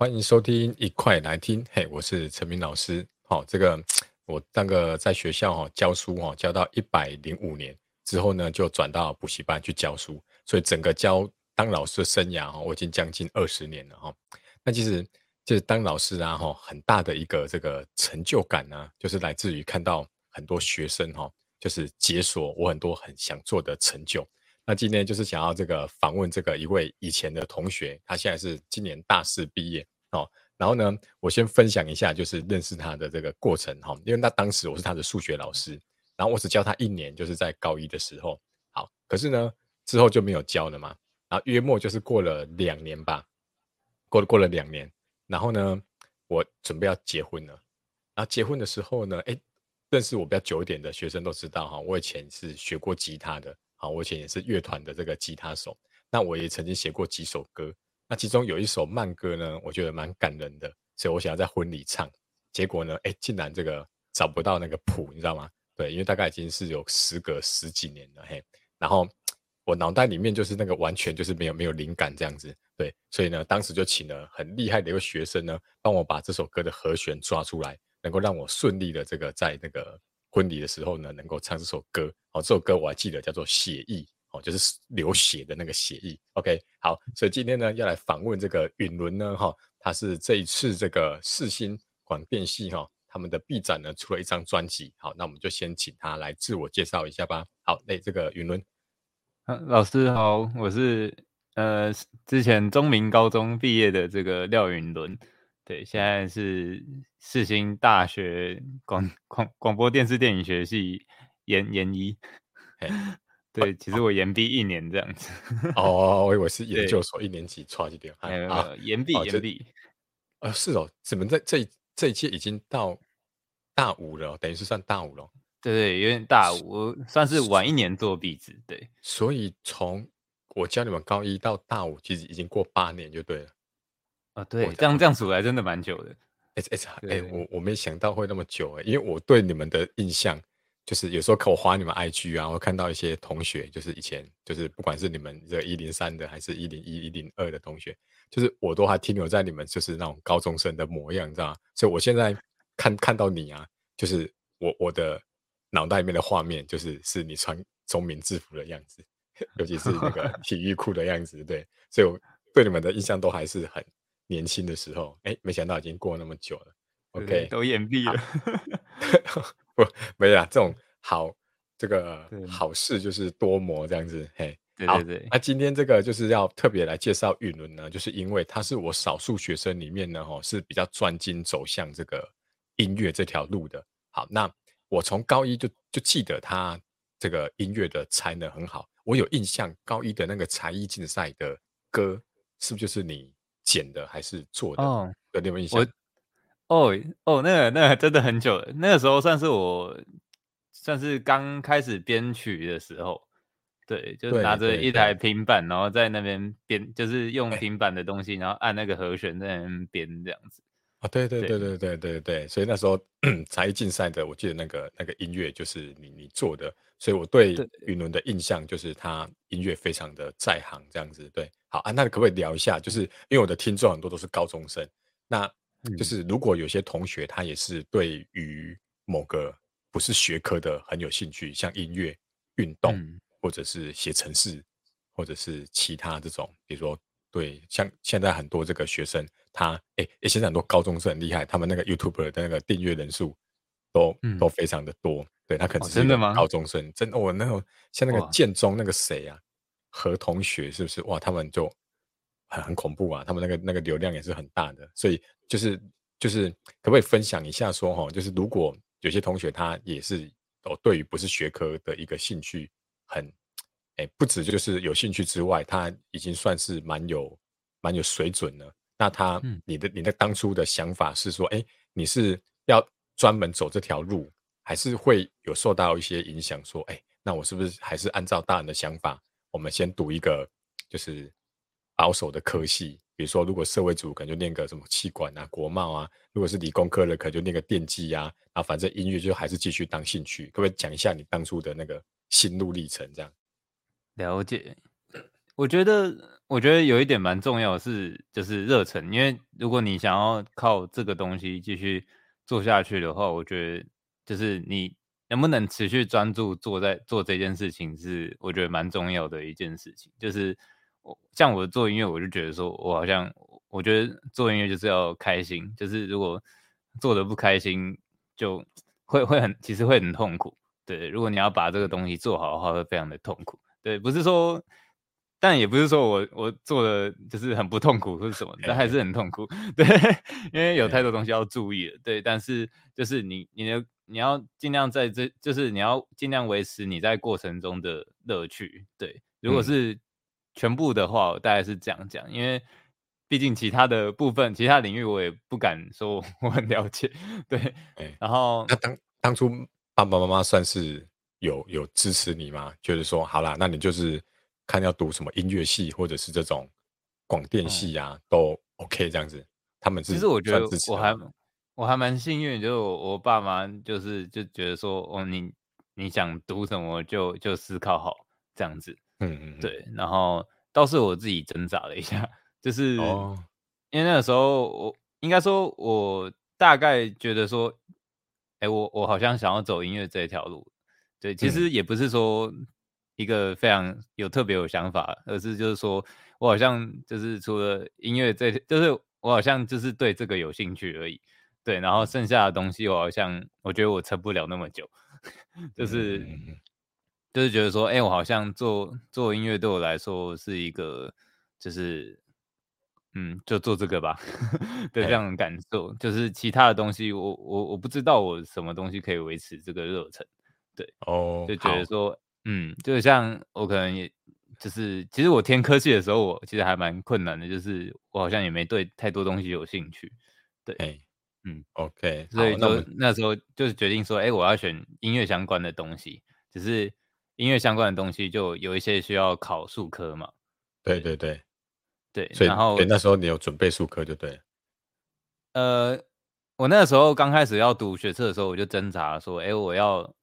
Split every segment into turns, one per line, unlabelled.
欢迎收听，一块来听。嘿，我是陈明老师。好，这个我那个在学校哈教书哈教到一百零五年之后呢，就转到补习班去教书，所以整个教当老师的生涯哈，我已经将近二十年了哈。那其实就是当老师啊哈，很大的一个这个成就感呢，就是来自于看到很多学生哈，就是解锁我很多很想做的成就。那今天就是想要这个访问这个一位以前的同学，他现在是今年大四毕业哦。然后呢，我先分享一下就是认识他的这个过程哈，因为那当时我是他的数学老师，然后我只教他一年，就是在高一的时候。好，可是呢之后就没有教了嘛。然后约莫就是过了两年吧，过了过了两年，然后呢我准备要结婚了。然后结婚的时候呢，哎，认识我比较久一点的学生都知道哈，我以前是学过吉他的。好，我以前也是乐团的这个吉他手，那我也曾经写过几首歌，那其中有一首慢歌呢，我觉得蛮感人的，所以我想要在婚礼唱，结果呢，哎，竟然这个找不到那个谱，你知道吗？对，因为大概已经是有时隔十几年了，嘿，然后我脑袋里面就是那个完全就是没有没有灵感这样子，对，所以呢，当时就请了很厉害的一个学生呢，帮我把这首歌的和弦抓出来，能够让我顺利的这个在那个。婚礼的时候呢，能够唱这首歌，哦，这首歌我还记得叫做《血意》，哦，就是流血的那个血意。OK，好，所以今天呢，要来访问这个允伦呢，哈、他是这一次这个世新广电系哈、哦，他们的 B 展呢出了一张专辑。好，那我们就先请他来自我介绍一下吧。好，那这个允伦，
老师好，我是呃之前中明高中毕业的这个廖允伦。对，现在是世新大学广广广播电视电影学系研研一，对，其实我研毕一年这样子。
哦，我以为是研究所一年级差一点。
没有没有，延毕研毕。
呃，是哦，怎么在这这一届已经到大五了？等于是算大五了。
对对，有点大五，我算是晚一年做壁纸。对，
所以从我教你们高一到大五，其实已经过八年就对了。
啊，对，这样这样数来真的蛮久的。
哎哎哎，我我没想到会那么久哎，因为我对你们的印象就是有时候看我滑你们 IG 啊，我看到一些同学，就是以前就是不管是你们这一零三的，还是一零一一零二的同学，就是我都还停留在你们就是那种高中生的模样，你知道吗？所以我现在看看到你啊，就是我我的脑袋里面的画面就是是你穿中明制服的样子，尤其是那个 体育裤的样子，对，所以我对你们的印象都还是很。年轻的时候，哎，没想到已经过那么久了。OK，
都眼闭了。
不，没有啊，这种好，这个好事就是多磨这样子。嘿，
对对对。
那今天这个就是要特别来介绍允伦呢，就是因为他是我少数学生里面呢，哦，是比较专精走向这个音乐这条路的。好，那我从高一就就记得他这个音乐的才能很好。我有印象，高一的那个才艺竞赛的歌，是不是就是你？剪的还是做的？哦，有点印象。
哦哦，那个那个真的很久了。那个时候算是我算是刚开始编曲的时候，对，就拿着一台平板，然后在那边编，就是用平板的东西，然后按那个和弦在那边编这样子。
啊，对对对对对对对，所以那时候 才艺竞赛的，我记得那个那个音乐就是你你做的，所以我对云伦的印象就是他音乐非常的在行这样子。对，好啊，那可不可以聊一下？就是因为我的听众很多都是高中生，那就是如果有些同学他也是对于某个不是学科的很有兴趣，像音乐、运动，嗯、或者是写程式，或者是其他这种，比如说。对，像现在很多这个学生，他哎，现在很多高中生很厉害，他们那个 YouTuber 的那个订阅人数都、嗯、都非常的多。对，他可能是高中生，哦、真的我、哦、那种像那个建中那个谁啊，何同学是不是？哇，他们就很很恐怖啊，他们那个那个流量也是很大的。所以就是就是可不可以分享一下说哈，就是如果有些同学他也是哦，对于不是学科的一个兴趣很。哎，不止就是有兴趣之外，他已经算是蛮有蛮有水准了。那他，嗯、你的你的当初的想法是说，哎，你是要专门走这条路，还是会有受到一些影响？说，哎，那我是不是还是按照大人的想法，我们先读一个就是保守的科系？比如说，如果社会组可能就念个什么气管啊、国贸啊；如果是理工科的，可能就念个电机啊。啊，反正音乐就还是继续当兴趣。可不可以讲一下你当初的那个心路历程？这样。
了解，我觉得我觉得有一点蛮重要的是，就是热忱，因为如果你想要靠这个东西继续做下去的话，我觉得就是你能不能持续专注做在做这件事情，是我觉得蛮重要的一件事情。就是我像我做音乐，我就觉得说我好像我觉得做音乐就是要开心，就是如果做的不开心，就会会很其实会很痛苦。对，如果你要把这个东西做好的话，会非常的痛苦。对，不是说。但也不是说我我做的就是很不痛苦或者什么，但还是很痛苦，对，因为有太多东西要注意了，对。但是就是你你的你要尽量在这，就是你要尽量维持你在过程中的乐趣，对。如果是全部的话，我大概是这样讲，因为毕竟其他的部分、其他领域我也不敢说我很了解，对。然后
那当当初爸爸妈妈算是有有支持你吗？就是说，好啦，那你就是。看要读什么音乐系，或者是这种广电系啊，嗯、都 OK 这样子。他们是
其实我觉得我还我还蛮幸运，就是我我爸妈就是就觉得说，哦，你你想读什么就就思考好这样子。嗯嗯，对。然后倒是我自己挣扎了一下，就是、哦、因为那个时候我应该说，我大概觉得说，哎，我我好像想要走音乐这条路。对，其实也不是说。嗯一个非常有特别有想法，而是就是说我好像就是除了音乐这，就是我好像就是对这个有兴趣而已，对，然后剩下的东西我好像我觉得我撑不了那么久，就是、嗯、就是觉得说，哎、欸，我好像做做音乐对我来说是一个，就是嗯，就做这个吧 的这样的感受，就是其他的东西我我我不知道我什么东西可以维持这个热忱，对，哦，就觉得说。嗯，就像我可能也就是，其实我填科技的时候，我其实还蛮困难的，就是我好像也没对太多东西有兴趣。对，欸、嗯
，OK，
所以说那时候就是决定说，哎、欸，我要选音乐相关的东西，只是音乐相关的东西就有一些需要考数科嘛。
对对对
对，
所以
然后
那时候你有准备数科就对了。
呃，我那时候刚开始要读学测的时候，我就挣扎说，哎、欸，我要。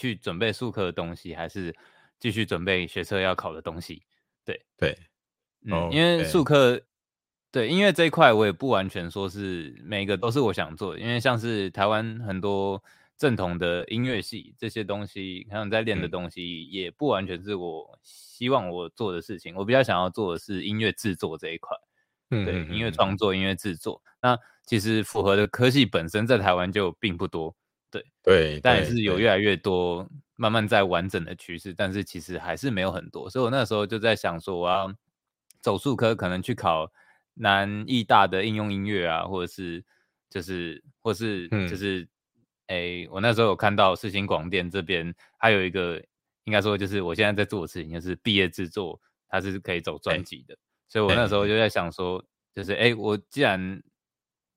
去准备术科的东西，还是继续准备学车要考的东西？对对.因为术科，对，音乐这一块我也不完全说是每个都是我想做的，因为像是台湾很多正统的音乐系这些东西，还有在练的东西，也不完全是我希望我做的事情。我比较想要做的是音乐制作这一块，嗯，对，音乐创作、音乐制作。那其实符合的科系本身在台湾就并不多。对。对，但也是有越来。越多，慢慢在完整的趋势，但是其实还是没有很多，所以我那时候就在想说，我要走数科，可能去考南艺大的应用音乐啊，或者是就是或是就是，哎、嗯欸，我那时候有看到世新广电这边还有一个，应该说就是我现在在做的事情，就是毕业制作，它是可以走专辑的，欸，所以我那时候就在。想说，就是哎、欸，我既然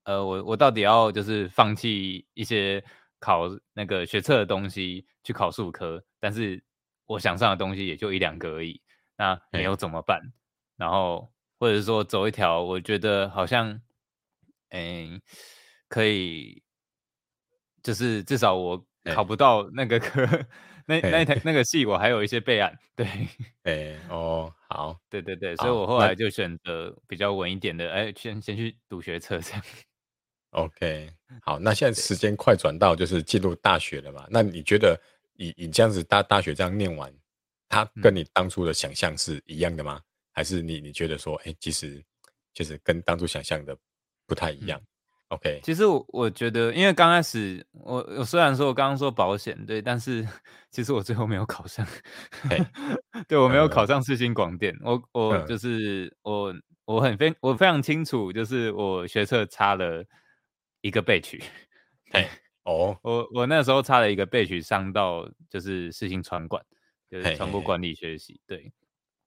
呃，我我到底要就是放弃一些。考那个学测的东西去考数科，但是我想上的东西也就一两个而已，那没有怎么办？然后或者是说走一条，我觉得好像，哎，可以，就是至少我考不到那个科，那那台那个系我还有一些备案。对，
哎，哦，好，
对对对，所以我后来就选择比较稳一点的，哎，先先去读学测这样。
OK，好，那现在时间快转到就是进入大学了嘛？那你觉得你你这样子大大学这样念完，它跟你当初的想象是一样的吗？嗯、还是你你觉得说，哎、欸，其实其实跟当初想象的不太一样、嗯、？OK，
其实我我觉得，因为刚开始我我虽然说我刚刚说保险对，但是其实我最后没有考上，对我没有考上世新广电，我我就是我我很非我非常清楚，就是我学测差了。一个备取，
哎哦，
我我那时候差了一个备取上到就是世新传管，就是传播管理学习，对，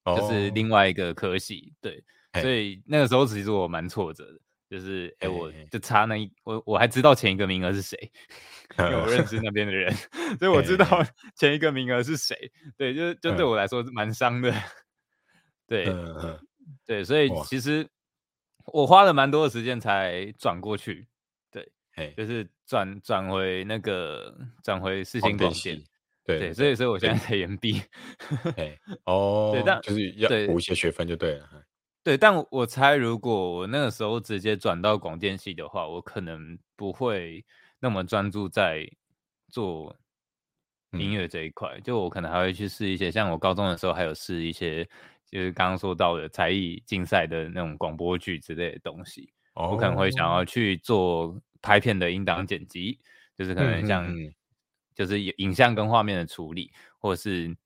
就是另外一个科系，对，所。以那个时候其实我蛮挫折的，就是哎、欸，我就。差那一，我我还知道前一个名额是谁，因为我认识那边的人，所以我知道 前一个名额是谁，对，就就对我来说是蛮伤的，对，对，所以其。实我花了蛮多的时间才转过去。
Hey,
就是转转回那个转回四星广电，
对，
对，所以所以我现在在延毕。
哦，对，但就是要补一些学分就对了。
对，但我猜如果我那个时候直接转到广电系的话，我可能不会那么专注在做音乐这一块，嗯、就我可能还会去试一些，像我高中的时候还有试一些，就是刚刚说到的才艺竞赛的那种广播剧之类的东西。哦、我可能会想要去做拍片的音档剪辑，就是可能像就是影像跟画面的处理，或者是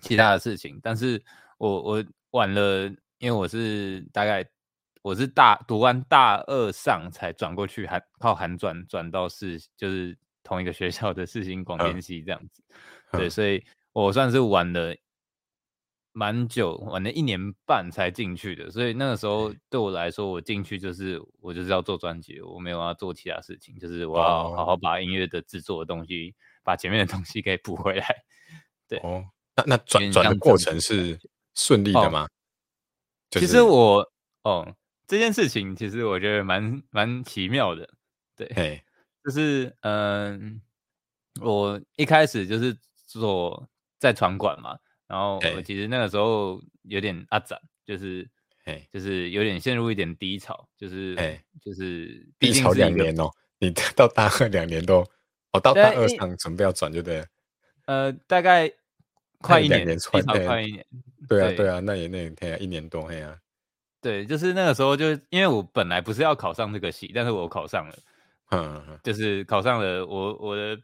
其他的事情。但是我我晚了。因为我是大概我是大读完大二上才转过去，还靠韩转转到是就是同一个学校的世新广电系这样子，嗯、对，所以我算是晚了蛮久，晚了一年半才进去的，所以那个时候对。我来说，我进去就是我就是要做专辑，我没有要做其他事情，就是我要好好把音乐的制作的东西，把前面的东西给补回来。对，哦，
那那转转的过程是顺利的吗？哦
其实我哦，这件事情其实我觉得蛮蛮奇妙的，对，就是嗯，我一开始就是做在场馆嘛，然后我其实那个时候有点阿展，就是哎就是有点陷入一点低潮，就是哎就是
低潮两年哦，你到大二两年都哦，到大二上准备要转就对了，
呃，大概。快一年，至少快一年。
对啊，对啊，那也那也天啊，一年多，嘿啊。
对，就是那个时候，就因为我本来不是要考上这个系，但是我考上了，嗯，就是考上了我我的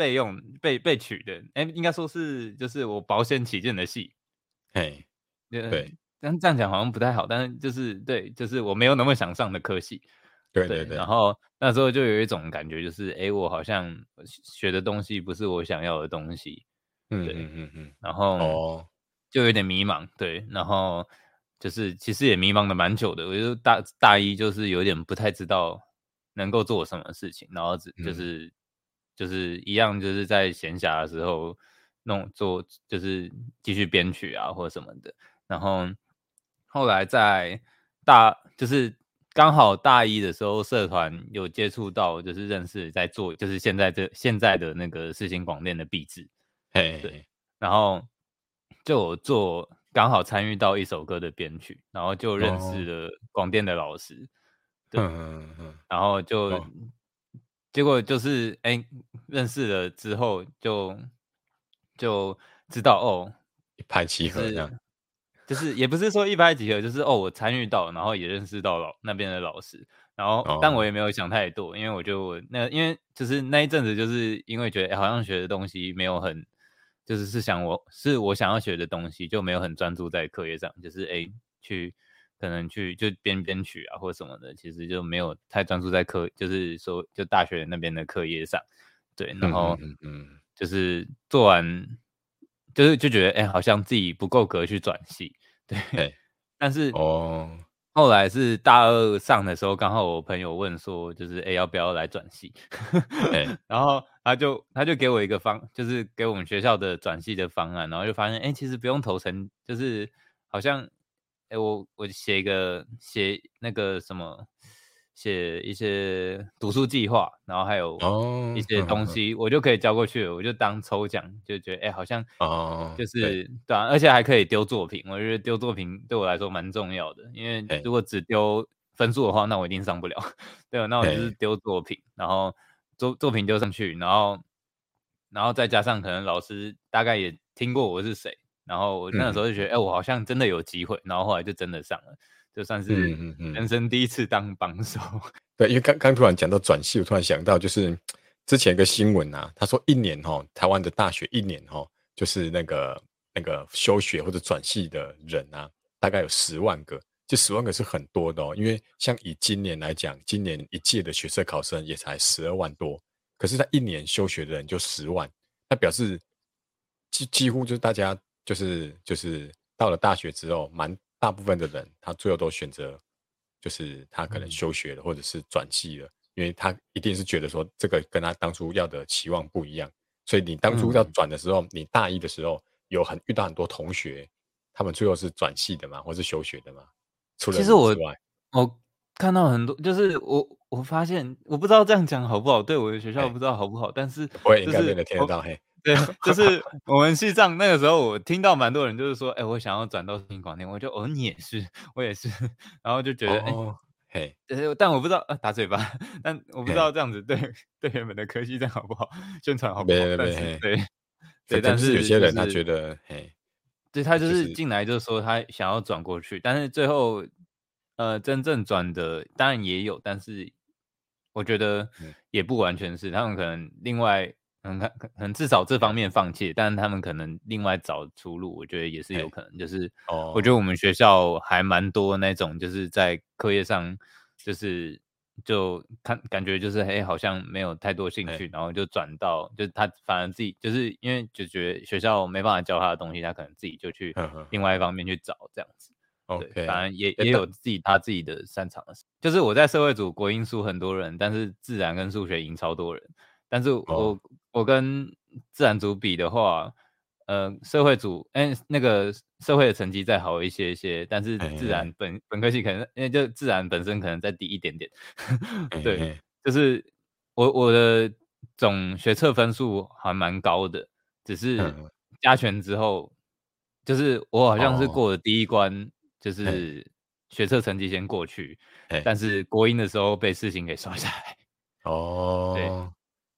备用被被取的，哎，应该说是就是我保险起见的戏，
嘿，对，
但这样讲好像不太好，但是就是对，就是我没有那么想上的科系，
对对对，
然后那时候就有一种感觉，就是哎，我好像学的东西不是我想要的东西。嗯嗯嗯嗯，然后。就有点迷茫，对，然后就是其实也迷茫的蛮久的，我就大大一就是有点不太知道能够做什么事情，然后只就是、嗯、就是一样就是在闲暇的时候弄做就是继续编曲啊或者什么的，然后后来在大就是刚好大一的时候社团有接触到，就是认识在做就是现在这现在的那个世新广电的毕制。嘿。对，然后就我做刚好参与到一首歌的编曲，然后就认识了广电的老师，对，然后就、oh. 结果就是哎，认识了之后就就知道哦，
一拍即合这样，
就是也不是说一拍即合，就是哦，我参与到，然后也认识到老那边的老师，然后、oh. 但我也没有想太多，因为我就那因为就是那一阵子就是因为觉得好像学的东西没有很。就是是想我是我想要学的东西，就没有很专注在课业上，就是哎、欸，去可能去就编编曲啊或什么的，其实就没有太专注在课，就是说就大学那边的课业上，对，然后嗯，就是做完，就是就觉得哎、欸，好像自己不够格去转系，对，嘿 但是哦。后来是大二上的时候，刚好我朋友问说，就是哎、欸，要不要来转系？欸、然后他就他就给我一个方，就是给我们学校的转系的方案，然后就发现哎、欸，其实不用投成，就是好像哎、欸，我我写一个写那个什么。写一些读书计划，然后还有一些东西，我就可以交过去了。我就当抽奖，就觉得哎、欸，好像哦，就是对，对啊，而且还可以丢作品。我觉得丢作品对我来说蛮重要的，因为如果只丢分数的话，那我一定上不了。对，那我就是丢作品，然后作作品丢上去，然后然后再加上可能老师大概也听过我是谁，然后我那个时候就觉得哎、嗯欸，我好像真的有机会，然后后来就真的上了。就算是人生第一次当帮手，嗯嗯嗯。
对，因为刚刚突然讲到转系，我突然想到，就是之前一个新闻啊，他说一年哈，台湾的大学一年哈，就是那个那个休学或者转系的人啊，大概有十万个，这十万个是很多的哦。因为像以今年来讲，今年一届的学测考生也才十二万多，可是他一年休学的人就十万，那表示几几乎就是大家就是就是到了大学之后蛮。大部分的人，他最后都选择，就是他可能休学了，或者是转系了，因为他一定是觉得说这个跟他当初要的期望不一样。所以你当初要转的时候，你大一的时候有很遇到很多同学，他们最后是转系的嘛，或是休学的嘛？除了，
其实我我看到很多，就是我我发现，我不知道这样讲好不好，对我的学校不知道好不好，但是
我也应该变得听得到嘿。
对，就是我们西藏那个时候，我听到蛮多人就是说，哎、欸，我想要转到世新广电，我就哦，你也是，我也是，然后就觉得，哎、
哦，嘿，
但我不知道，呃，打嘴巴，但我不知道这样子对对原本的科系这样好不好，宣传好不好？对对对，对，对，但是有些人他觉得，嘿，对他就是进来就是说他想要转过去，但是最后，呃，真正转的当然也有，但是我觉得也不完全是，他们可能另外。嗯，可可能至少这方面放弃，但是他们可能另外找出路，我觉得也是有可能。就是，我觉得我们学校还蛮多那种，就是在课业上，就是就看感觉就是，哎，好像没有太多兴趣，然后就转到，就是他反而自己就是因为就觉得学校没办法教他的东西，他可能自己就去另外一方面去找这样子。对，反正也也有自己他自己的擅长的事。就是我在社会组国英数很多人，但是自然跟数学赢超多人。但是我、oh. 我跟自然组比的话，呃，社会组哎、欸，那个社会的成绩再好一些些，但是自然本.本科系可能因为就自然本身可能再低一点点，对.就是我我的总学测分数还蛮高的，只是加权之后，就是我好像是过了第一关，oh. 就是学测成绩先过去.但是国英的时候被事情给刷下来，哦、oh.，对。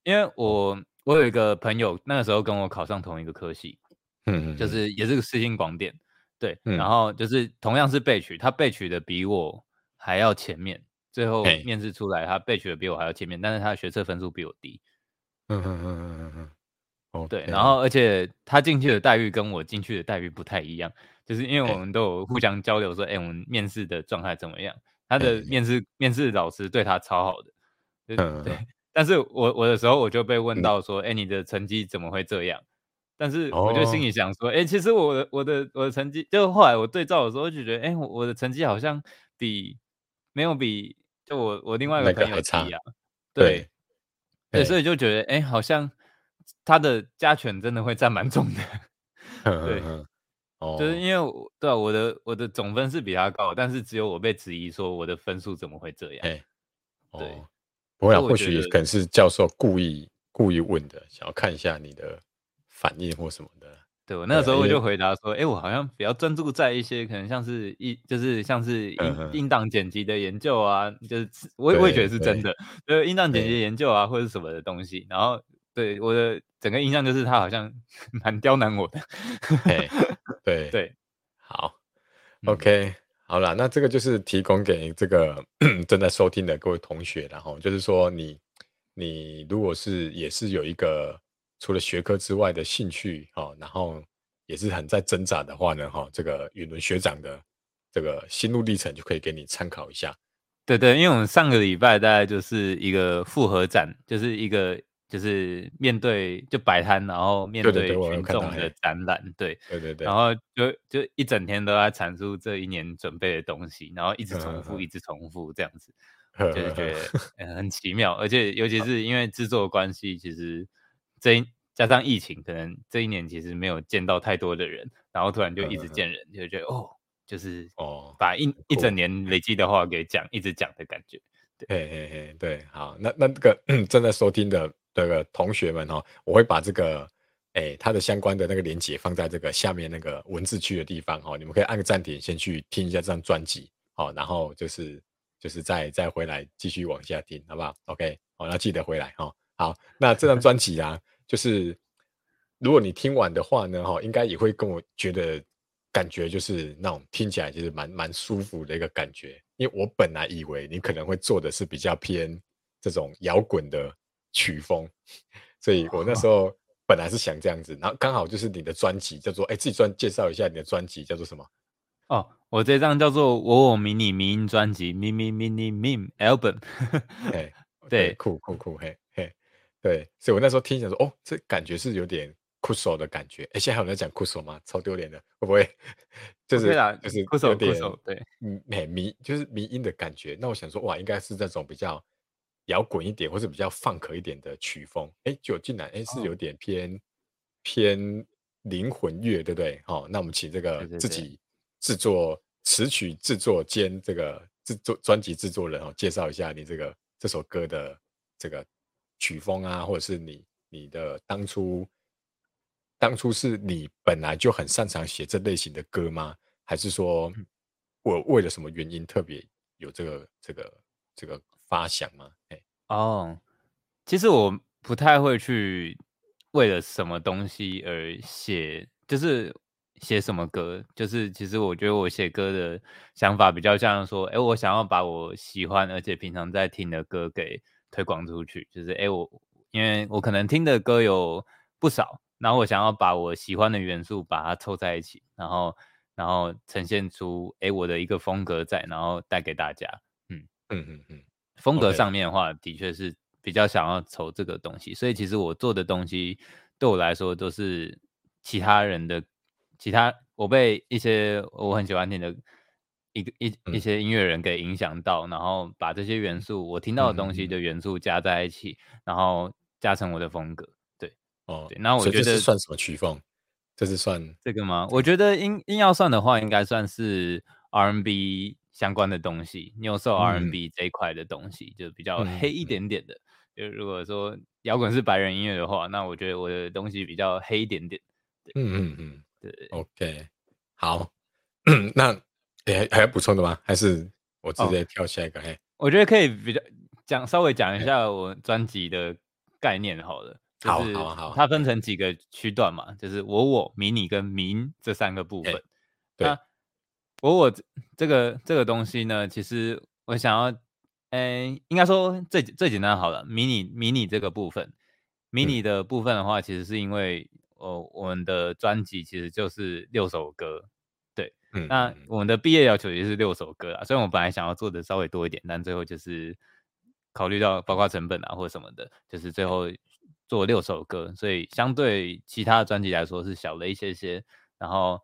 因为我我有一个朋友，那个时候跟我考上同一个科系，嗯，就是也是个世新广电，对、嗯，然后就是同样是被取，他被取的比我还要前面，最后面试出来他被取的比我还要前面，但是他的学测分数比我低，嗯嗯嗯嗯嗯嗯，对，然后而且他进去的待遇跟我进去的待遇不太一样，就是因为我们都有互相交流说，哎，我们面试的状态怎么样？他的面试面试老师对他超好的，嗯，对。但是我我的时候我就被问到说，哎、嗯欸，你的成绩怎么会这样？但是我就心里想说，哎、哦欸，其实我的我的我的成绩，就后来我对照的时候就觉得，哎、欸，我的成绩好像比没有比就我我另外一个朋友差对对，对，所以就觉得，哎、欸，好像他的加权真的会占蛮重的，对呵呵、哦，就是因为对啊，我的我的总分是比他高，但是只有我被质疑说我的分数怎么会这样，欸哦、对。我想或许可能是教授故意故意问的，想要看一下你的反应或什么的。对，我那个时候我就回答说，哎、欸，我好像比较专注在一些可能像是一就是像是音音档剪辑的研究啊，就是我我也觉得是真的，就是音档剪辑研究啊或者什么的东西。然后对我的整个印象就是他好像 蛮刁难我的。对对对，好，OK。好了，那这个就是提供给这个 正在收听的各位同学，然后就是说你，你如果是也是有一个除了学科之外的兴趣，哈，然后也是很在挣扎的话呢，哈，这个允伦学长的这个心路历程就可以给你参考一下。对对，因为我们上个礼拜大概就是一个复合展，就是一个。就是面对就摆摊，然后面对群众的。展览，对对对。对，然后就就一整天都在阐述这一年准备的东西，然后一直重复，一直重复这样子，就是觉得 很奇妙，而且尤其是因为制作关系，其实这一加上疫情，可能这一年其实没有见到太多的人，然后突然就一直见。人，就觉得哦，就是哦，把一一整年累积的话给讲，一直讲的感觉，对。嘿嘿嘿，对，好，那那这个 正在收听的。这个同学们哈，我会把这个，哎，它的相关的那个连接放在这个下面那个文字区的地方哈，你们可以按个暂停，先去听一下这张专辑，好，然后就是就是再再回来继续往下听，好不好？OK，好，要记得回来哈。好，那这张专辑啊，就是如果你听完的话呢，哈，应该也会跟我觉得感觉就是那种听起来就是蛮蛮舒服的一个感觉，因为我本来以为你可能会做的是比较偏这种摇滚的。曲风，所以我那时候本来是想这样子，然后刚好就是你的专辑叫做，哎，自己专介绍一下你的专辑叫做什么？哦，我这张叫做《我我迷你迷音专辑》，Mini Mini Meme Album。嘿，对，酷酷酷，嘿嘿，对，所以我那时候听想说，哦，这感觉是有点酷手的感觉，哎，现在还有人在讲酷手吗？超丢脸的，会不会？就是就是酷手有点对，嗯，迷就是迷音的感觉。那我想说，哇，应该是这种比较。摇滚一点，或是比较 funk 一点的曲风，哎，就进来，哎，是有点偏、哦、偏灵魂乐，对不对？好、哦，那我们请这个自己制作词曲制作兼这个制作专辑制作人哦，介绍一下你这个这首歌的这个曲风啊，或者是你你的当初
当初是你本来就很擅长写这类型的歌吗？还是说我为了什么原因特别有这个这个这个发想吗？
哦，其实我不太会去为了什么东西而写，就是写什么歌，就是其实我觉得我写歌的想法比较像说，哎，我想要把我喜欢而且平常在听的歌给推广出去，就是哎我因为我可能听的歌有不少，然后我想要把我喜欢的元素把它凑在一起，然后。然后呈现出哎我的一个风格在，然后带给大家，嗯。嗯嗯嗯，风格上面的话，的确是比较想要筹这个东西，所以其实我做的东西对我来说都是其他人的，其他我被一些我很喜欢听的一个一一些音乐人给影响到，然后把这些元素我听到的东西的元素加在一起，然后加成我的风格，对哦，对，那我觉得
这是算什么曲风？这是算
这个吗？我觉得硬硬要算的话，应该算是 R&B 相关的东西，Neo Soul R&B 这一块的东西，嗯、就比较黑一点点的。就、嗯、如果说摇滚是白人音乐的话，那我觉得我的东西比较黑一点点。
嗯嗯嗯，对。OK，好，那你还还要补充的吗？还是我直接跳下一个？嘿、哦，
我觉得可以比较讲稍微讲一下我专辑的概念好了。好，好，好，它分成几个区段嘛，就是我、我、迷你跟民这三个部分。欸、对，那我、我这个这个东西呢，其实我想要，哎、欸，应该说最最简单好了，迷你迷你这个部分，迷你的部分的话，其实是因为，呃，我们的专辑其实就是六首歌，对，嗯，那我们的毕业要求也是六首歌啊，虽然我本来想要做的稍微多一点，但最后就是考虑到包括成本啊或者什么的，就是最后。做六首歌，所以相对其他的专辑来说是小了一些些。然后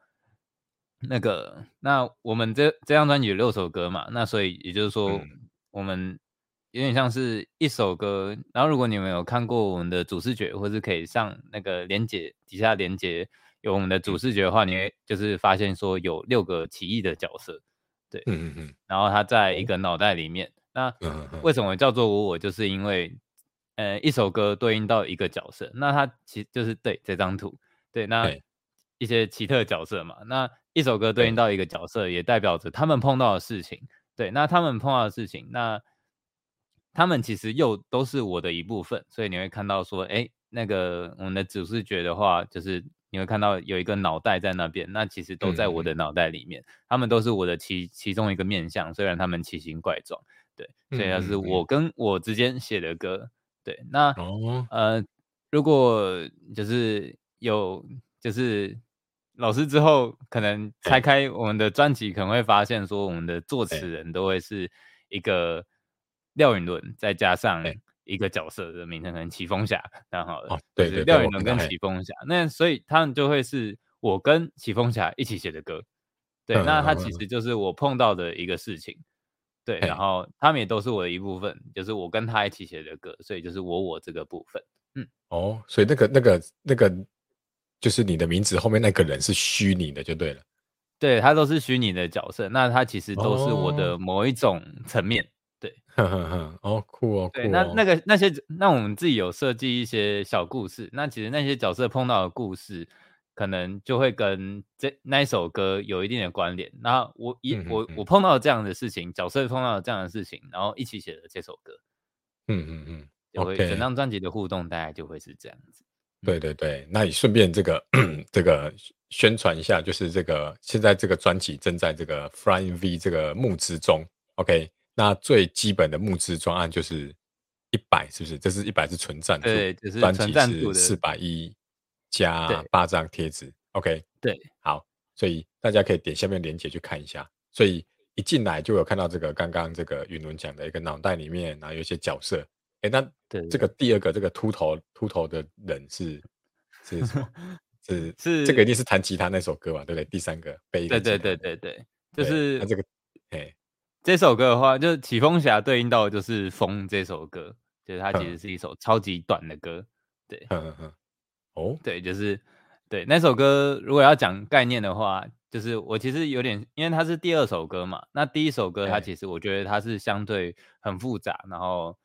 那个，那我们这这张专辑有六首歌嘛？那所以也就是说，我们有点像是一首歌。然后如果你们有看过我们的主视觉，或是可以上那个连接底下连接有我们的主视觉的话，你会就是发现说有六个奇异的角色，对，嗯嗯嗯。然后他在一个脑袋里面。那为什么叫做我我？就是因为。呃，一首歌对应到一个角色，那它其实就是对这张图，对，那一些奇特角色嘛，那一首歌对应到一个角色，也代表着他们碰到的事情，对，那他们碰到的事情，那他们其实又都是我的一部分，所以你会看到说，哎，那个我们的主视觉的话，就是你会看到有一个脑袋在那边，那其实都在我的脑袋里面，他们都是我的其其中一个面相，虽然他们奇形怪状，对，所以它是我跟我之间写的歌。对，那、哦、呃，如果就是有就是老师之后可能拆开我们的专辑，可能会发现说我们的作词人都会是一个廖允伦，再加上一个角色的名称，可能奇峰侠，然后好了，对对，廖允伦跟奇峰侠，那所以他们就会是我跟奇峰侠一起写的歌，对，那他其实就是我碰到的一个事情。对，然后他们也都是我的一部分，就是我跟他一起写的歌，所以就是我我这个部分，嗯，哦，
所以那个那个那个就是你的名字后面那个人是虚拟的，就对了，
对，他都是虚拟的角色，那他其实都是我的某一种层面，哦、对，
呵呵呵，哦，酷哦，
对，
酷哦，
那那个那些，那我们自己有设计一些小故事，那其实那些角色碰到的故事。可能就会跟这那一首歌有一定的关联。那我一、嗯、我我碰到这样的事情，角色碰到了这样的事情，然后一起写了这首歌。嗯嗯嗯，就会整张专辑的互动大概就会是这样子。
对对对，那你顺便这个 这个宣传一下，就是这个现在这个专辑正在这个 Flying V 这个募资中。OK，那最基本的募资专案就是一百，是不是？这是一百是纯赞助，
对，就是纯赞助的
四百一。加八张贴纸，OK，
对，
好，所以大家可以点下面链接去看一下。所以一进来就有看到这个刚刚这个云伦讲的一个脑袋里面，然后有一些角色。哎，那这个第二个这个秃头秃头的人是是什么？是是这个一定是弹吉他那首歌吧？对不对？第三个背
对对对对对，就是
那这个哎，
这首歌的话，就是起风侠对应到的就是风这首歌，就是它其实是一首超级短的歌，对，嗯嗯嗯。哦，对，就是对那首歌，如果要讲概念的话，就是我其实有点，因为它是第二首歌嘛。那第一首歌它其实我觉得它是相对很复杂，然后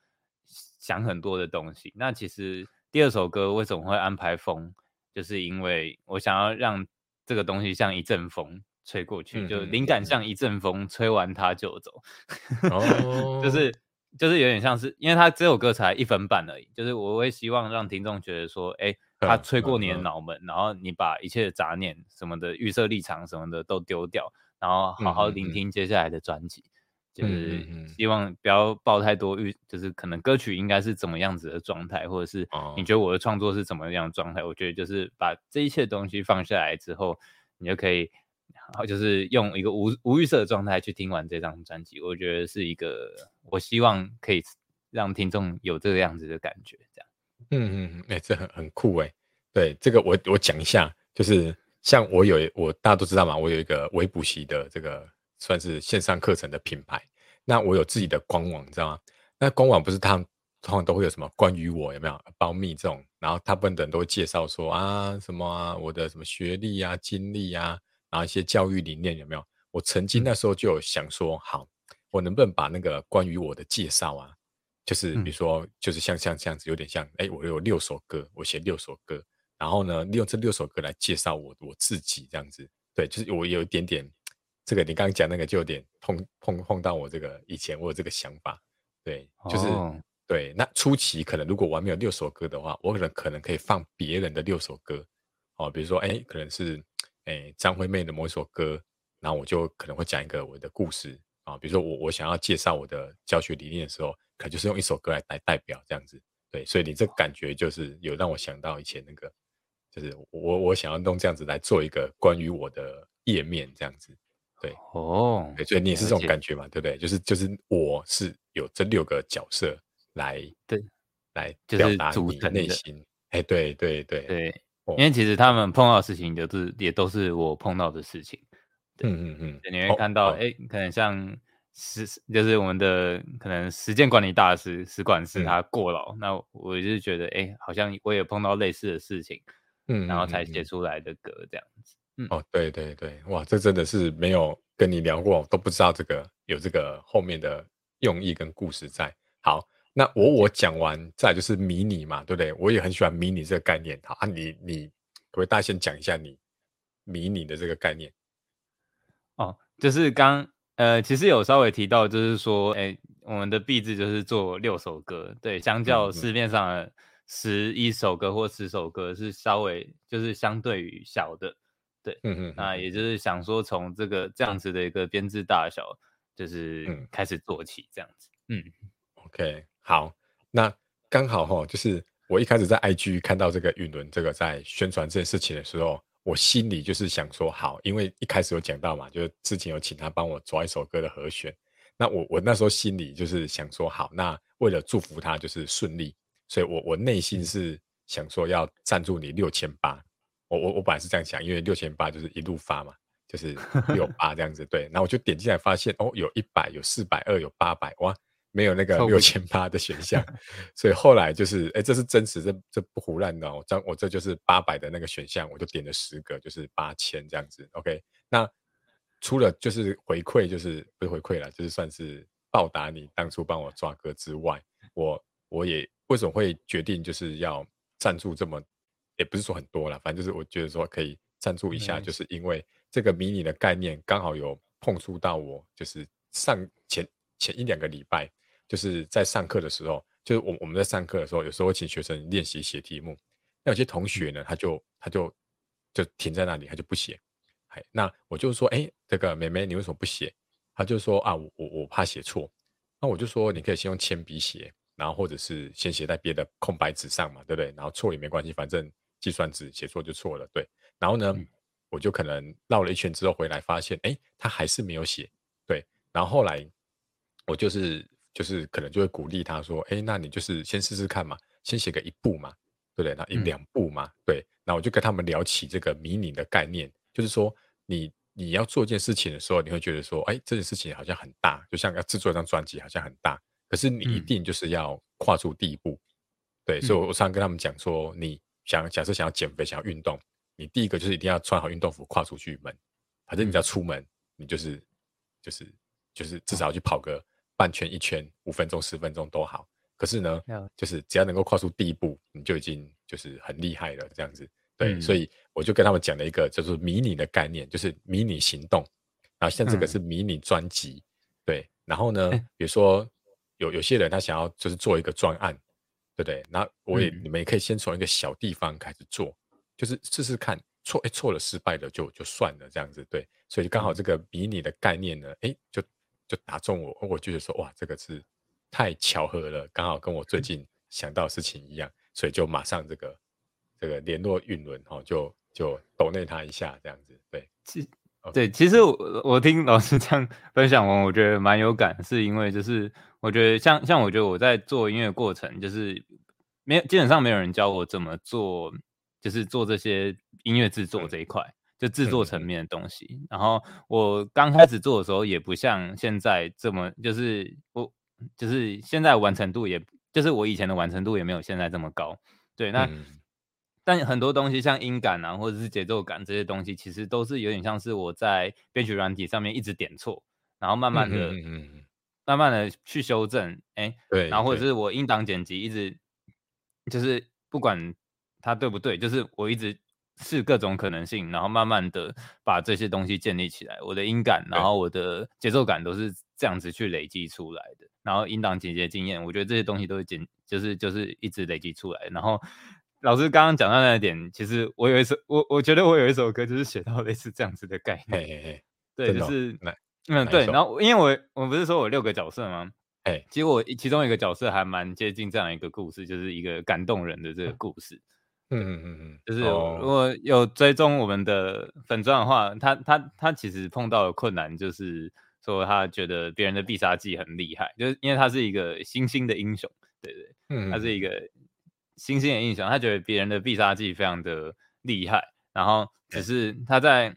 想很多的东西。那其实第二首歌为什么会安排风？就是因为我想要让这个东西像一阵风吹过去，
嗯、
就灵感像一阵风，吹完它就走。
哦，
就是就是有点像是，因为它这首歌才一分半而已，就是我会希望让听众觉得说，哎、欸，它吹过你的脑门，然后你把一切的杂念什么的、预设立场什么的都丢掉，然后好好聆听接下来的专辑。就是希望不要抱太多预，就是可能歌曲应该是怎么样子的状态，或者是你觉得我的创作是怎么样的状态？我觉得就是把这一切东西放下来之后，你就可以，然后就是用一个无无预设的状态去听完这张专辑。我觉得是一个，我希望可以让听众有这个样子的感觉，这样。
嗯嗯嗯，哎、欸，这很很酷哎。对，这个我我讲一下，就是像我有我大家都知道嘛，我有一个微补习的这个。算是线上课程的品牌，那我有自己的官网，你知道吗？那官网不是他们通常都会有什么关于我有没有 about me 这种，然后大部分的人都会介绍说啊什么啊我的什么学历啊经历啊，然后一些教育理念有没有？我曾经那时候就有想说，好，我能不能把那个关于我的介绍啊，就是比如说就是像像这样子，有点像哎，我有六首歌，我写六首歌，然后呢利用这六首歌来介绍我我自己这样子，对，就是我有一点点。这个你刚刚讲那个就有点碰碰碰到我这个以前我有这个想法，对，就是、oh. 对。那初期可能如果我还没有六首歌的话，我可能可能可以放别人的六首歌，哦，比如说哎，可能是哎张惠妹的某一首歌，然后我就可能会讲一个我的故事啊、哦，比如说我我想要介绍我的教学理念的时候，可能就是用一首歌来来代表这样子，对。所以你这感觉就是有让我想到以前那个，就是我我想要弄这样子来做一个关于我的页面这样子。对
哦，
对，所以你也是这种感觉嘛，对不对？就是就是，我是有这六个角色来
对
来表达你的内心。哎，对对对
对，因为其实他们碰到的事情，就是也都是我碰到的事情。
嗯嗯嗯，
你会看到，哎，可能像时就是我们的可能时间管理大师使管师他过劳，那我就是觉得，哎，好像我也碰到类似的事情，嗯，然后才写出来的歌这样子。
嗯、哦，对对对，哇，这真的是没有跟你聊过，都不知道这个有这个后面的用意跟故事在。好，那我我讲完，再就是迷你嘛，对不对？我也很喜欢迷你这个概念。好啊，你你可不可以大家先讲一下你迷你的这个概念？
哦，就是刚呃，其实有稍微提到，就是说，哎，我们的毕制就是做六首歌，对，相较市面上的十一首歌或十首歌是稍微就是相对于小的。对，嗯嗯，那也就是想说，从这个这样子的一个编制大小，就是开始做起这样子，嗯，嗯
，OK，好，那刚好哈，就是我一开始在 IG 看到这个允伦这个在宣传这件事情的时候，我心里就是想说，好，因为一开始有讲到嘛，就是之前有请他帮我抓一首歌的和弦，那我我那时候心里就是想说，好，那为了祝福他就是顺利，所以我我内心是想说要赞助你六千八。我我我本来是这样想，因为六千八就是一路发嘛，就是 六八这样子，对。然后我就点进来发现，哦，有一百，有四百二，有八百，哇，没有那个六千八的选项。所以后来就是，哎，这是真实，这这不胡乱的哦。这我这就是八百的那个选项，我就点了十个，就是八千这样子。OK，那除了就是回馈，就是不是回馈了，就是算是报答你当初帮我抓歌之外，我我也为什么会决定就是要赞助这么。也不是说很多了，反正就是我觉得说可以赞助一下，嗯、就是因为这个迷你的概念刚好有碰触到我，就是上前前一两个礼拜，就是在上课的时候，就是我我们在上课的时候，有时候会请学生练习写题目，那有些同学呢，他就他就就停在那里，他就不写，哎，那我就说，哎，这个妹妹你为什么不写？他就说啊，我我我怕写错，那我就说你可以先用铅笔写，然后或者是先写在别的空白纸上嘛，对不对？然后错也没关系，反正。计算纸写错就错了，对。然后呢，嗯、我就可能绕了一圈之后回来，发现，哎，他还是没有写，对。然后后来我就是就是可能就会鼓励他说，哎，那你就是先试试看嘛，先写个一步嘛，对不对？那一两步嘛，嗯、对。然后我就跟他们聊起这个迷你的概念，就是说你你要做一件事情的时候，你会觉得说，哎，这件事情好像很大，就像要制作一张专辑好像很大，可是你一定就是要跨出第一步，嗯、对。所以我常跟他们讲说，你。想假设想要减肥，想要运动，你第一个就是一定要穿好运动服，跨出去门。反正你只要出门，你就是就是就是至少要去跑个半圈、一圈，五分钟、十分钟都好。可是呢，就是只要能够跨出第一步，你就已经就是很厉害了。这样子，对，嗯、所以我就跟他们讲了一个叫做迷你的概念，就是迷你行动。然后像这个是迷你专辑，嗯、对。然后呢，比如说有有些人他想要就是做一个专案，对不对？那我也、嗯、你们也可以先从一个小地方开始做，就是试试看，错哎错了失败了就就算了这样子，对。所以刚好这个迷你的概念呢，哎就就打中我，我觉得说哇这个是太巧合了，刚好跟我最近想到的事情一样，所以就马上这个这个联络运轮哦，就就抖内他一下这样子，对。
对，其实我我听老师这样分享完，我觉得蛮有感，是因为就是我觉得像像我觉得我在做音乐过程，就是没有基本上没有人教我怎么做，就是做这些音乐制作这一块，就制作层面的东西。然后我刚开始做的时候，也不像现在这么，就是我就是现在完成度也，也就是我以前的完成度也没有现在这么高。对，那。但很多东西像音感啊，或者是节奏感这些东西，其实都是有点像是我在编曲软体上面一直点错，然后慢慢的、嗯嗯、慢慢的去修正，哎、欸，对，然后或者是我音档剪辑一直就是不管它对不对，就是我一直试各种可能性，然后慢慢的把这些东西建立起来。我的音感，然后我的节奏感都是这样子去累积出来的。然后音档剪辑经验，我觉得这些东西都是剪，就是就是一直累积出来，然后。老师刚刚讲到那一点，其实我有一首，我我觉得我有一首歌就是写到类似这样子的概念。嘿嘿嘿对，就是嗯，对。然后因为我我不是说我六个角色吗？哎，其实我其中一个角色还蛮接近这样一个故事，就是一个感动人的这个故事。嗯嗯嗯嗯，就是如果有追踪我们的粉钻的话，他他他其实碰到的困难就是说他觉得别人的必杀技很厉害，就是因为他是一个新兴的英雄，对对，嗯，他是一个。新鲜的印象，他觉得别人的必杀技非常的厉害，然后只是他在，欸、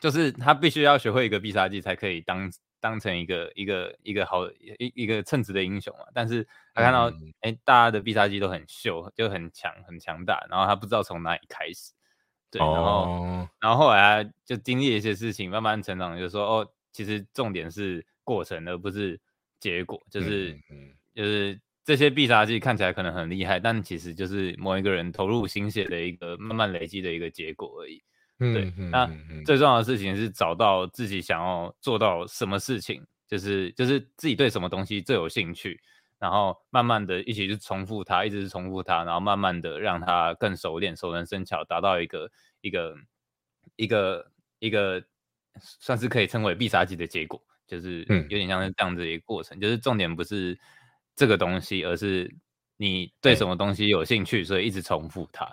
就是他必须要学会一个必杀技才可以当当成一个一个一个好一一个称职的英雄嘛。但是他看到，哎、大家的必杀技都很秀，就很强很强大，然后他不知道从哪里开始，对，然后、哦、然后后来他就经历一些事情，慢慢成长，就是说，哦，其实重点是过程，而不是结果，就是、嗯嗯、就是。这些必杀技看起来可能很厉害，但其实就是某一个人投入心血的一个慢慢累积的一个结果而已。嗯、对，嗯、那最重要的事情是找到自己想要做到什么事情，就是就是自己对什么东西最有兴趣，然后慢慢的一起去重复它，一直是重复它，然后慢慢的让它更熟练、熟能生巧，达到一个一个一个一个算是可以称为必杀技的结果，就是有点像是这样子的一个过程，嗯、就是重点不是。这个东西，而是你对什么东西有兴趣，欸、所以一直重复它。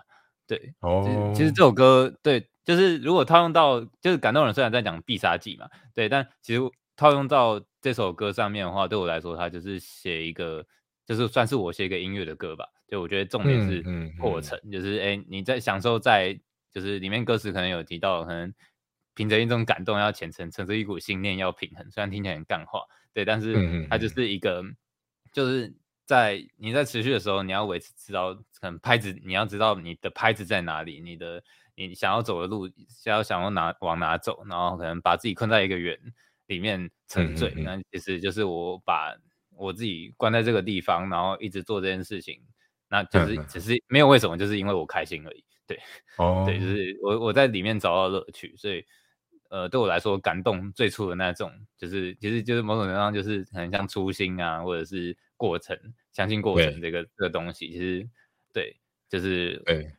对，哦，其实这首歌，对，就是如果套用到，就是感动人虽然在讲必杀技嘛，对，但其实套用到这首歌上面的话，对我来说，它就是写一个，就是算是我写一个音乐的歌吧。就我觉得重点是过程，嗯嗯嗯、就是哎，你在享受在，就是里面歌词可能有提到，可能凭着一种感动要虔诚，乘着一股信念要平衡。虽然听起来很干话，对，但是它就是一个。就是在你在持续的时候，你要维持知道，可能拍子你要知道你的拍子在哪里，你的你想要走的路，想要想要哪往哪走，然后可能把自己困在一个圆里面沉醉。那、嗯嗯嗯、其实就是我把我自己关在这个地方，然后一直做这件事情，那就是只是没有为什么，就是因为我开心而已。对，哦，对，就是我我在里面找到乐趣，所以。呃，对我来说，感动最初的那种，就是其实就是某种程度上，就是很像初心啊，或者是过程，相信过程这个这个东西，其实对，就是对，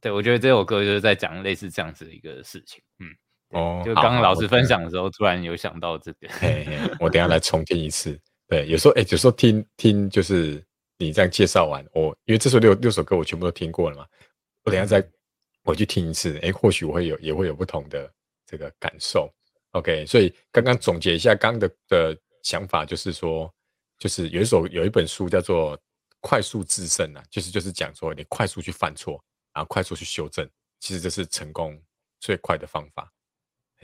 对我觉得这首歌就是在讲类似这样子的一个事情，嗯，哦，就刚刚老师分享的时候，突然有想到这个，嘿嘿
我等下来重听一次，对，有时候哎，有时候听听就是你这样介绍完，我因为这首六六首歌我全部都听过了嘛，我等下再回去听一次，哎，或许我会有也会有不同的。这个感受，OK，所以刚刚总结一下刚刚的的想法，就是说，就是有一首有一本书叫做《快速制胜》啊，就是就是讲说你快速去犯错，然后快速去修正，其实这是成功最快的方法，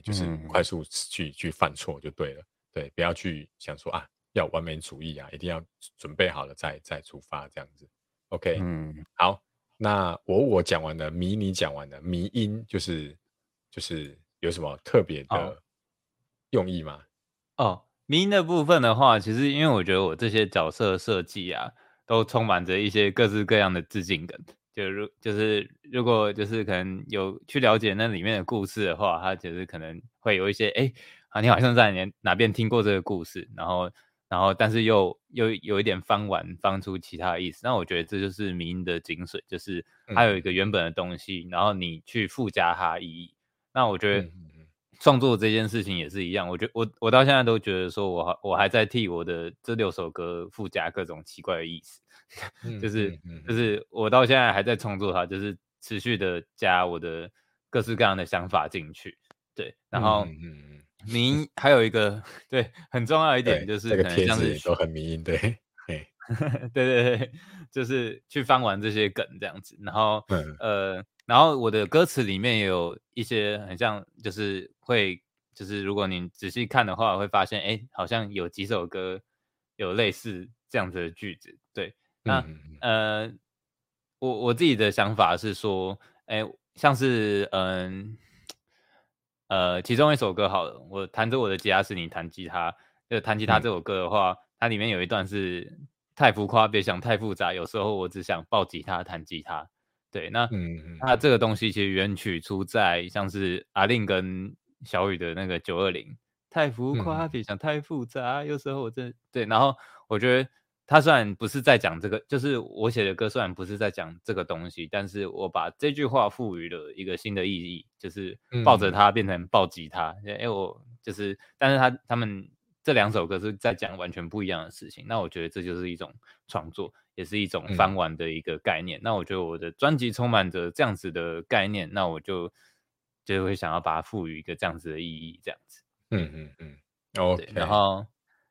就是快速去、嗯、去犯错就对了，对，不要去想说啊要完美主义啊，一定要准备好了再再出发这样子，OK，嗯，好，那我我讲完了，迷你讲完了，迷音就是就是。有什么特别的用意吗？
哦，迷因的部分的话，其实因为我觉得我这些角色设计啊，都充满着一些各式各样的致敬梗。就如就是如果就是可能有去了解那里面的故事的话，他其实可能会有一些哎，啊，你好像在哪哪边听过这个故事，然后然后但是又又有一点翻玩翻出其他意思。那我觉得这就是迷因的精髓，就是它有一个原本的东西，嗯、然后你去附加它意义。那我觉得创作这件事情也是一样，我觉我我到现在都觉得说我还我还在替我的这六首歌附加各种奇怪的意思。就是、就是我到现在还在创作它，就是持续的加我的各式各样的想法进去，对，然后迷因还有一个 对很重要一点就是可能像是
都很迷因，对，
对对对，就是去翻完这些梗这样子，然后、嗯、呃，然后我的歌词里面也有一些很像，就是会就是如果你仔细看的话，会发现哎，好像有几首歌有类似这样子的句子，对。那、嗯、呃，我我自己的想法是说，哎，像是嗯呃，呃，其中一首歌好了，我弹着我的吉他是你弹吉他，就弹吉他这首歌的话，嗯、它里面有一段是太浮夸，别想太复杂，有时候我只想抱吉他弹吉他。对，那嗯，那这个东西其实原曲出在像是阿令跟小雨的那个九二零，太浮夸，别想太复杂，有时候我真对，然后我觉得。他虽然不是在讲这个，就是我写的歌虽然不是在讲这个东西，但是我把这句话赋予了一个新的意义，就是抱着它变成抱吉他。哎、嗯，我就是，但是他他们这两首歌是在讲完全不一样的事情。那我觉得这就是一种创作，也是一种翻玩的一个概念。嗯、那我觉得我的专辑充满着这样子的概念，那我就就会想要把它赋予一个这样子的意义，这样子。
嗯嗯嗯，OK，
然后。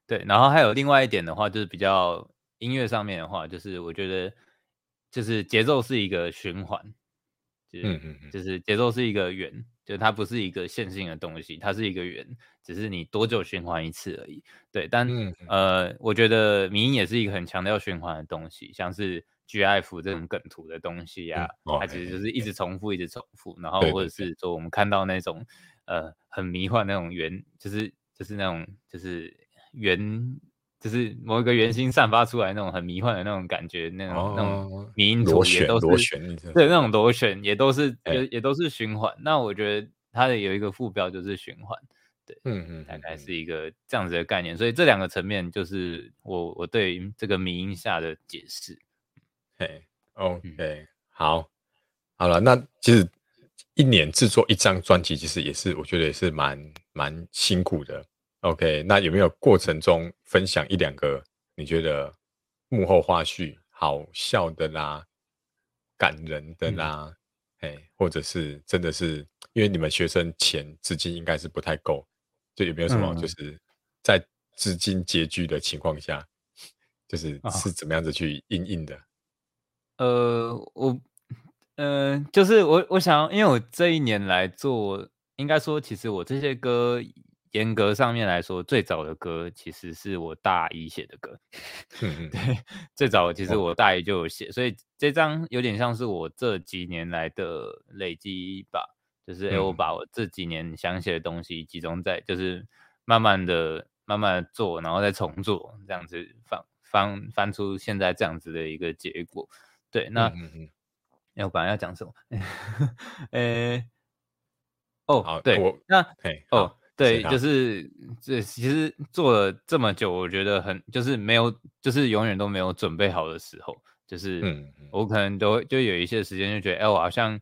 对，然后还有另外一点的话，就是比较音乐上面的话，就是我觉得就是节奏是一个循环，就是、嗯嗯嗯就是节奏是一个圆，就它不是一个线性的东西，它是一个圆，只是你多久循环一次而已。对，但呃，我觉得迷音也是一个很强调循环的东西，像是 GIF 这种梗图的东西呀、啊，嗯、它其实就是一直重复，一直重复，然后或者是说我们看到那种呃很迷幻那种圆，就是就是那种就是。圆就是某一个圆心散发出来那种很迷幻的那种感觉，那种、哦、那种迷音图也都是螺旋，对，那种螺旋也都是也、欸、也都是循环。那我觉得它的有一个副标就是循环，对，嗯嗯，大概是一个这样子的概念。所以这两个层面就是我我对这个迷音下的解释。
嘿，OK，、嗯、好，好了，那其实一年制作一张专辑，其实也是我觉得也是蛮蛮辛苦的。OK，那有没有过程中分享一两个你觉得幕后花絮好笑的啦、感人的啦，哎、嗯，或者是真的是因为你们学生钱资金应该是不太够，就有没有什么就是在资金拮据的情况下，嗯、就是是怎么样子去应应的？
呃，我，呃，就是我我想，因为我这一年来做，应该说其实我这些歌。严格上面来说，最早的歌其实是我大一写的歌。对，最早其实我大一就有写，所以这张有点像是我这几年来的累积吧。就是哎，我把我这几年想写的东西集中在，就是慢慢的、慢慢的做，然后再重做，这样子翻翻翻出现在这样子的一个结果。对，那嗯嗯，哎，我本来要讲什么？哎，哦，对，我那哦。对，就是这其实做了这么久，我觉得很就是没有，就是永远都没有准备好的时候，就是我可能都就有一些时间就觉得，哎，我好像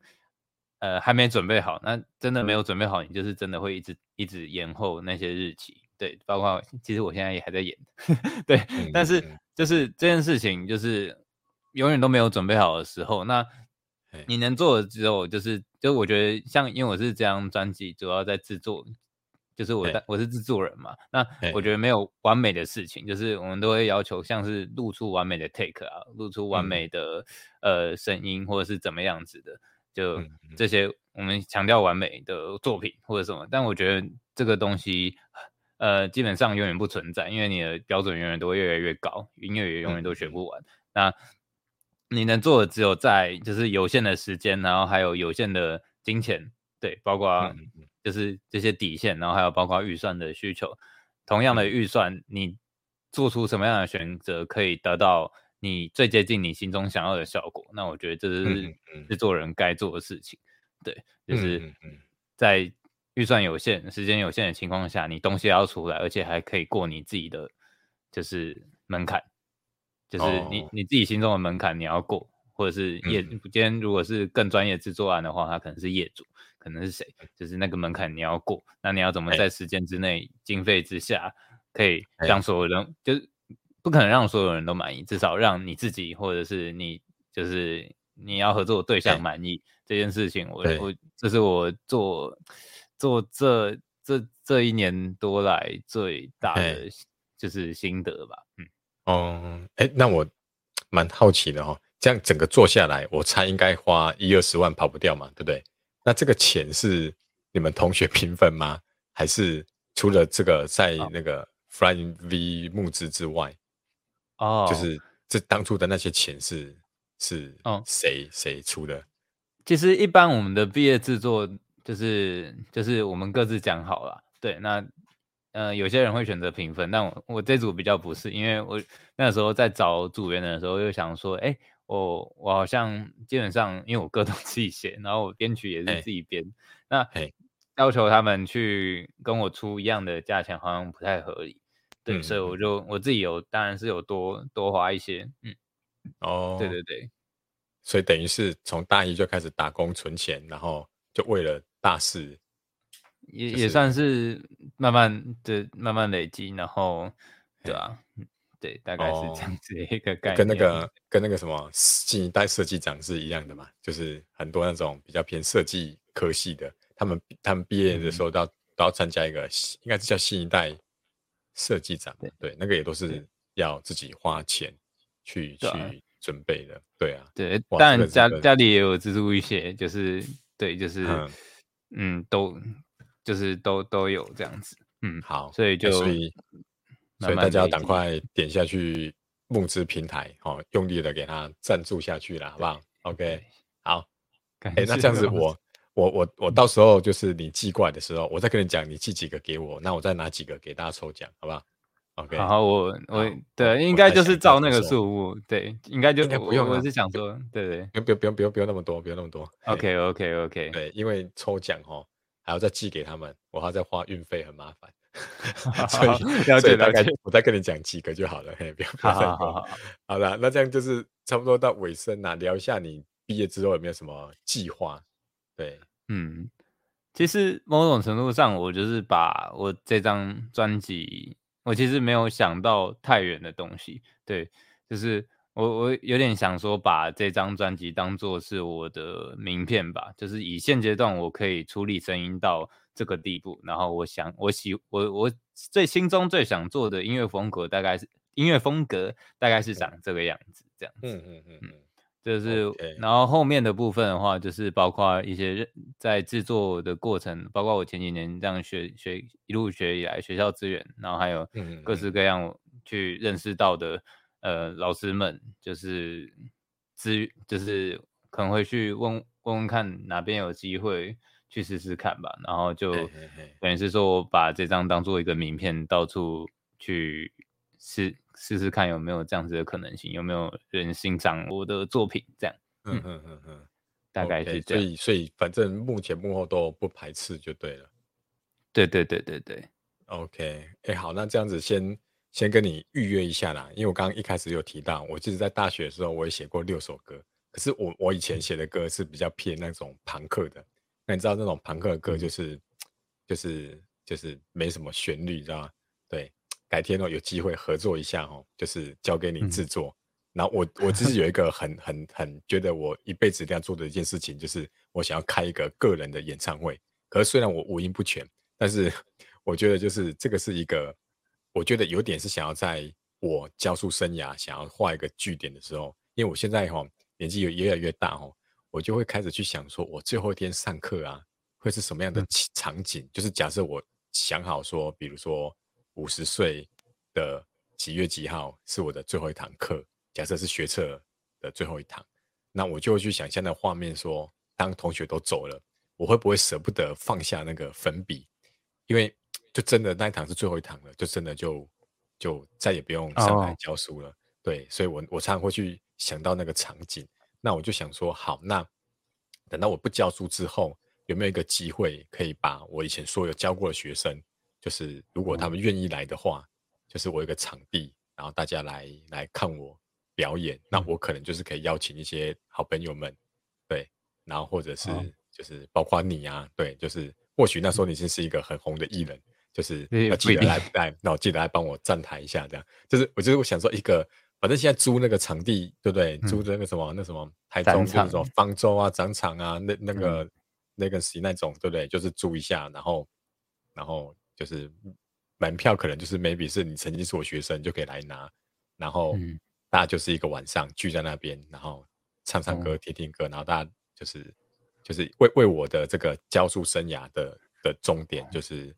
呃还没准备好。那真的没有准备好，你就是真的会一直一直延后那些日期。对，包括其实我现在也还在演，对，但是就是这件事情就是永远都没有准备好的时候，那你能做的只有就是，就我觉得像因为我是这张专辑主要在制作。就是我，我是制作人嘛，那我觉。得没有完美的事情，就是我们都会要求像是录出完美的 take 啊，录出完美的、嗯、呃声音或者是怎么样子的，就这些我们强调完美的作品或者什么，但我觉得这个东西呃基本上永远不存在，因为你的标准永远都会越来越高，音乐也永远都学不。完。嗯、那你能做的只有在就是有限的时间，然后还有有限的金钱，对，包括。嗯就是这些底线，然后还有包括预算的需求。同样的预算，你做出什么样的选择，可以得到你最接近你心中想要的效果。那我觉得这是制作人该做的事情。对，就是在预算有限、时间有限的情况下，你东西要出来，而且还可以过你自己的就是门槛，就是你你自己心中的门槛你要过，或者是业今天如果是更专业制作案的话，他可能是业主，可能是谁，就是那个门槛你要过，那你要怎么在时间之内、经费之下，可以让所有人就是不可能让所有人都满意，至少让你自己或者是你就是你要合作的对象满意。这件事情我，我我这是我做做这这这一年多来最大的就是心得吧。嗯，
哦，哎，那我蛮好奇的哈、哦，这样整个做下来，我猜应该花一二十万跑不掉嘛，对不对？那这个钱是你们同学平分吗？还是除了这个在那个 Flying V 募资之外，哦，就是这当初的那些钱是是谁谁出的？
其实一般我们的毕业制作就是就是我们各自讲好了，对，那呃有些人会选择平分，但我我这组比较不是，因为我那时候在找组员的时候又想说，哎，我我好像基本上因为我歌都 自己写，然后我编曲也是自己编，那要求他们去跟我出一样的价钱好像不太合理，对，嗯、所以我就我自己有当然是有多多花一些，嗯，哦，对对对。
所以等于是从大一就开始打工存钱，然后就为了大四，
也、就是、也算是慢慢的慢慢累积，然后对啊，对，大概是这样子一个概念。
跟那个跟那个什么新一代设计长是一样的嘛，就是很多那种比较偏设计科系的，他们他们毕业的时候都要、嗯、都要参加一个，应该是叫新一代设计展，对，对，那个也都是要自己花钱去去。准备的，对啊，
对，当然家家里也有资助一些，就是对，就是嗯，嗯，都就是都都有这样子，嗯，
好，
所以就
所以所以大家要赶快点下去募资平台，哦，用力的给他赞助下去了，好不好？OK，好，哎、欸，那这样子我我我我到时候就是你寄过来的时候，我再跟你讲，你寄几个给我，那我再拿几个给大家抽奖，好不好
然后我我对应该就是照那个数目，对，应该就不用。我是想说，对对，
不用不用不用不用那么多，不用那么多。
OK OK OK，
对，因为抽奖哦，还要再寄给他们，我还要再花运费，很麻烦。所以了解大概我再跟你讲几个就好了，嘿，不要不要再多。好了，那这样就是差不多到尾声了，聊一下你毕业之后有没有什么计划？对，
嗯，其实某种程度上，我就是把我这张专辑。我其实没有想到太远的东西，对，就是我我有点想说把这张专辑当做是我的名片吧，就是以现阶段我可以处理声音到这个地步，然后我想我喜我我最心中最想做的音乐风格大概是音乐风格大概是长这个样子，这样子，嗯嗯嗯嗯。就是，Okay. 然后后面的部分的话，就是包括一些在制作的过程，包括我前几年这样学学一路学以来学校资源，然后还有各式各样去认识到的、嗯、呃老师们，就是资就是可能会去问问问看哪边有机会去试试看吧，然后就等于是说我把这张当做一个名片，到处去试。试试看有没有这样子的可能性，有没有人欣赏我的作品？这样，嗯嗯嗯嗯，大概是这样。
Okay, 所以，所以反正目前幕后都不排斥就对了。
对对对对对。
OK，哎、欸，好，那这样子先先跟你预约一下啦，因为我刚刚一开始有提到，我其实在大学的时候我也写过六首歌，可是我我以前写的歌是比较偏那种朋克的，那你知道那种朋克的歌就是、嗯、就是就是没什么旋律，知道吗？对。改天哦，有机会合作一下哦，就是交给你制作。嗯、然后我我只是有一个很很很觉得我一辈子一定要做的一件事情，就是我想要开一个个人的演唱会。可是虽然我五音不全，但是 我觉得就是这个是一个，我觉得有点是想要在我教书生涯想要画一个句点的时候，因为我现在哈年纪也越来越大哦，我就会开始去想说，我最后一天上课啊会是什么样的场景？嗯、就是假设我想好说，比如说。五十岁的几月几号是我的最后一堂课？假设是学测的最后一堂，那我就会去想象那画面说，当同学都走了，我会不会舍不得放下那个粉笔？因为就真的那一堂是最后一堂了，就真的就就再也不用上台教书了。Oh. 对，所以我我常常会去想到那个场景。那我就想说，好，那等到我不教书之后，有没有一个机会可以把我以前所有教过的学生，就是如果他们愿意来的话，嗯、就是我有一个场地，然后大家来来看我表演，嗯、那我可能就是可以邀请一些好朋友们，对，然后或者是就是包括你啊，对，就是或许那时候你是是一个很红的艺人，就是要记得来来，那我记得来帮我站台一下，这样，就是我就是我想说一个。反正现在租那个场地，对不对？嗯、租的那个什么，那什么台中就是什么方舟啊、展场啊，那那个、嗯、那个是那种，对不对？就是租一下，然后然后就是门票可能就是 maybe 是你曾经是我学生就可以来拿，然后大家就是一个晚上聚在那边，然后唱唱歌、听听歌，然后大家就是就是为为我的这个教书生涯的的终点，就是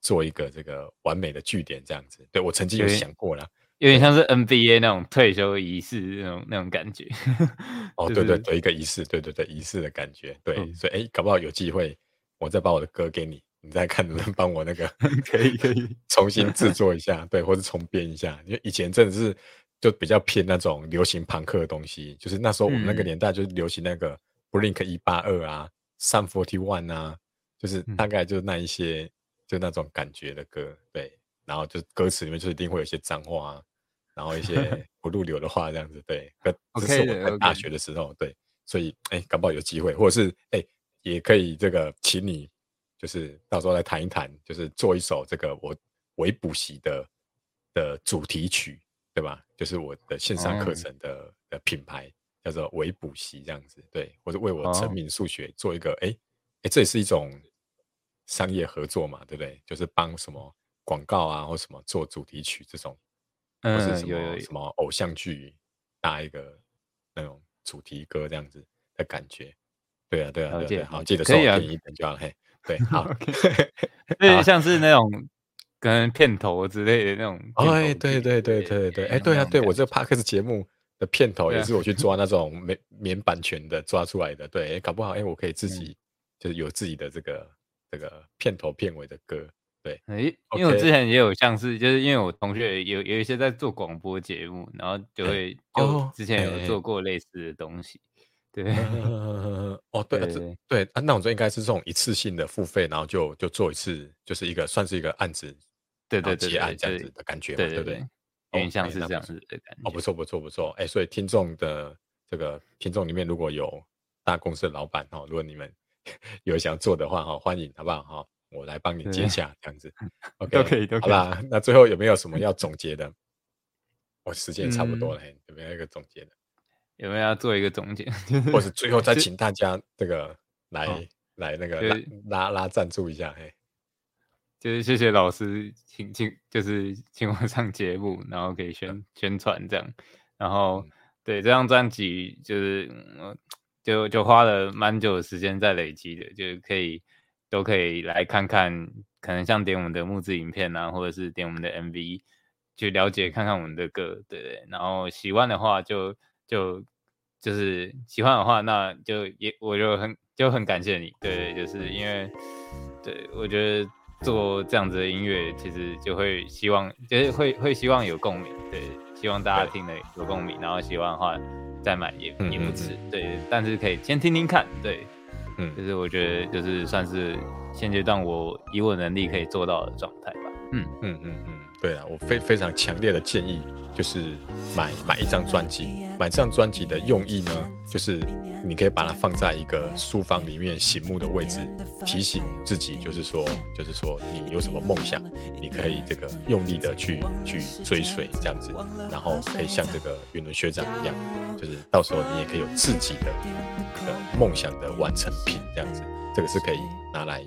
做一个这个完美的据点，这样子。对，我曾经有想过了。
有点像是 NBA 那种退休仪式那种那种感觉。
哦，对对对，一个仪式，对对对，仪式的感觉。对，嗯、所以哎，搞不好有机会，我再把我的歌给你，你再看能不能帮我那个
可以可以
重新制 作一下，对，或者重编一下。因为以前真的是就比较偏那种流行朋克的东西，就是那时候我们那个年代就是流行那个 Blink 一八二啊，Sun Forty One 啊，就是大概就是那一些、嗯、就那种感觉的歌，对。然后就歌词里面就一定会有一些脏话啊，然后一些 不入流的话这样子，对。这是我在大学的时候，对，所以哎，搞不好有机会，或者是哎，也可以这个请你，就是到时候来谈一谈，就是做一首这个我微补习的的主题曲，对吧？就是我的线上课程的、哦、的品牌叫做微补习这样子，对，或者为我成名数学做一个，哎哎，这也是一种商业合作嘛，对不对？就是帮什么。广告啊，或什么做主题曲这种，嗯，或是什么什。么偶像剧搭一个那种主题歌这样子的感觉，对啊，对啊，对啊，好，记得收便宜一点就好，嘿，对，好，
有点像是那种 跟片头之类的那种，
哎，对对对对对，哎，对啊，对我这个 Parkes 节目的片头也是我去 抓那种免免版权的抓出来的，对，搞不好哎，我可以自己就是有自己的这个这个片头片尾的歌。对，
哎，因为我之前也有像是，就是因为我同学有有一些在做广播节目，然后就会就之前有做过类似的东西。对，
哦，对对啊，那我觉得应该是这种一次性的付费，然后就就做一次，就是一个算是一个案子，
对对对，
结案这样子的感觉，对对对，
有点像是这样子的感觉。
哦，不错不错不错，哎，所以听众的这个听众里面如果有大公司的老板哈，如果你们 有想做的话哈，欢迎好不好哈？我来帮你接下这样子，OK，
都可以，都可以。
好啦，那最后有没有什么要总结的？我时间差不多了，有没有一个总结的？
有没有要做一个总结？
或者最后再请大家这个来来那个拉拉赞助一下，嘿，
就是谢谢老师请请，就是请我上节目，然后可以宣宣传这样。然后对这张专辑，就是就就花了蛮久的时间在累积的，就是可以。都可以来看看，可能像点我们的木质影片啊，或者是点我们的 MV，去了解看看我们的歌，对对。然后喜欢的话就，就就就是喜欢的话，那就也我就很就很感谢你，对，就是因为对我觉得做这样子的音乐，其实就会希望就是会会希望有共鸣，对，希望大家听了有共鸣，然后喜欢的话再买也也不迟，对，但是可以先听听看，对。嗯，就是我觉得就是算是现阶段我以我能力可以做到的状态吧。嗯
嗯嗯嗯，对啊，我非非常强烈的建议就是买买一张专辑，买这张专辑的用意呢，就是你可以把它放在一个书房里面醒目的位置，提醒自己，就是说就是说你有什么梦想，你可以这个用力的去去追随这样子，然后可以像这个云伦学长一样，就是到时候你也可以有自己的。梦想的完成品这样子，这个是可以拿来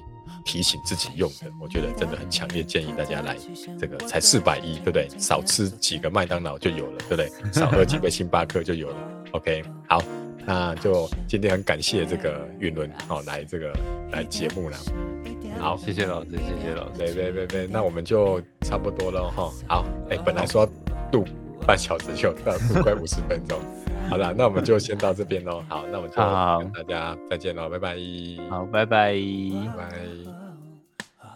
提醒自己用的。我觉得真的很强烈建议大家来，这个才四百一，对不对？少吃几个麦当劳就有了，对不对？少喝几杯星巴克就有了。OK，好，那就今天很感谢这个云伦哦来这个来节目了。好，
谢谢老师，谢谢老师。
对对对对，那我们就差不多了哈。好，哎，本来说要录半小时，就到录快五十分钟。好了，那我们就先到这边喽。好，那我们就跟大家再见喽，拜拜。
好，拜拜，
拜拜。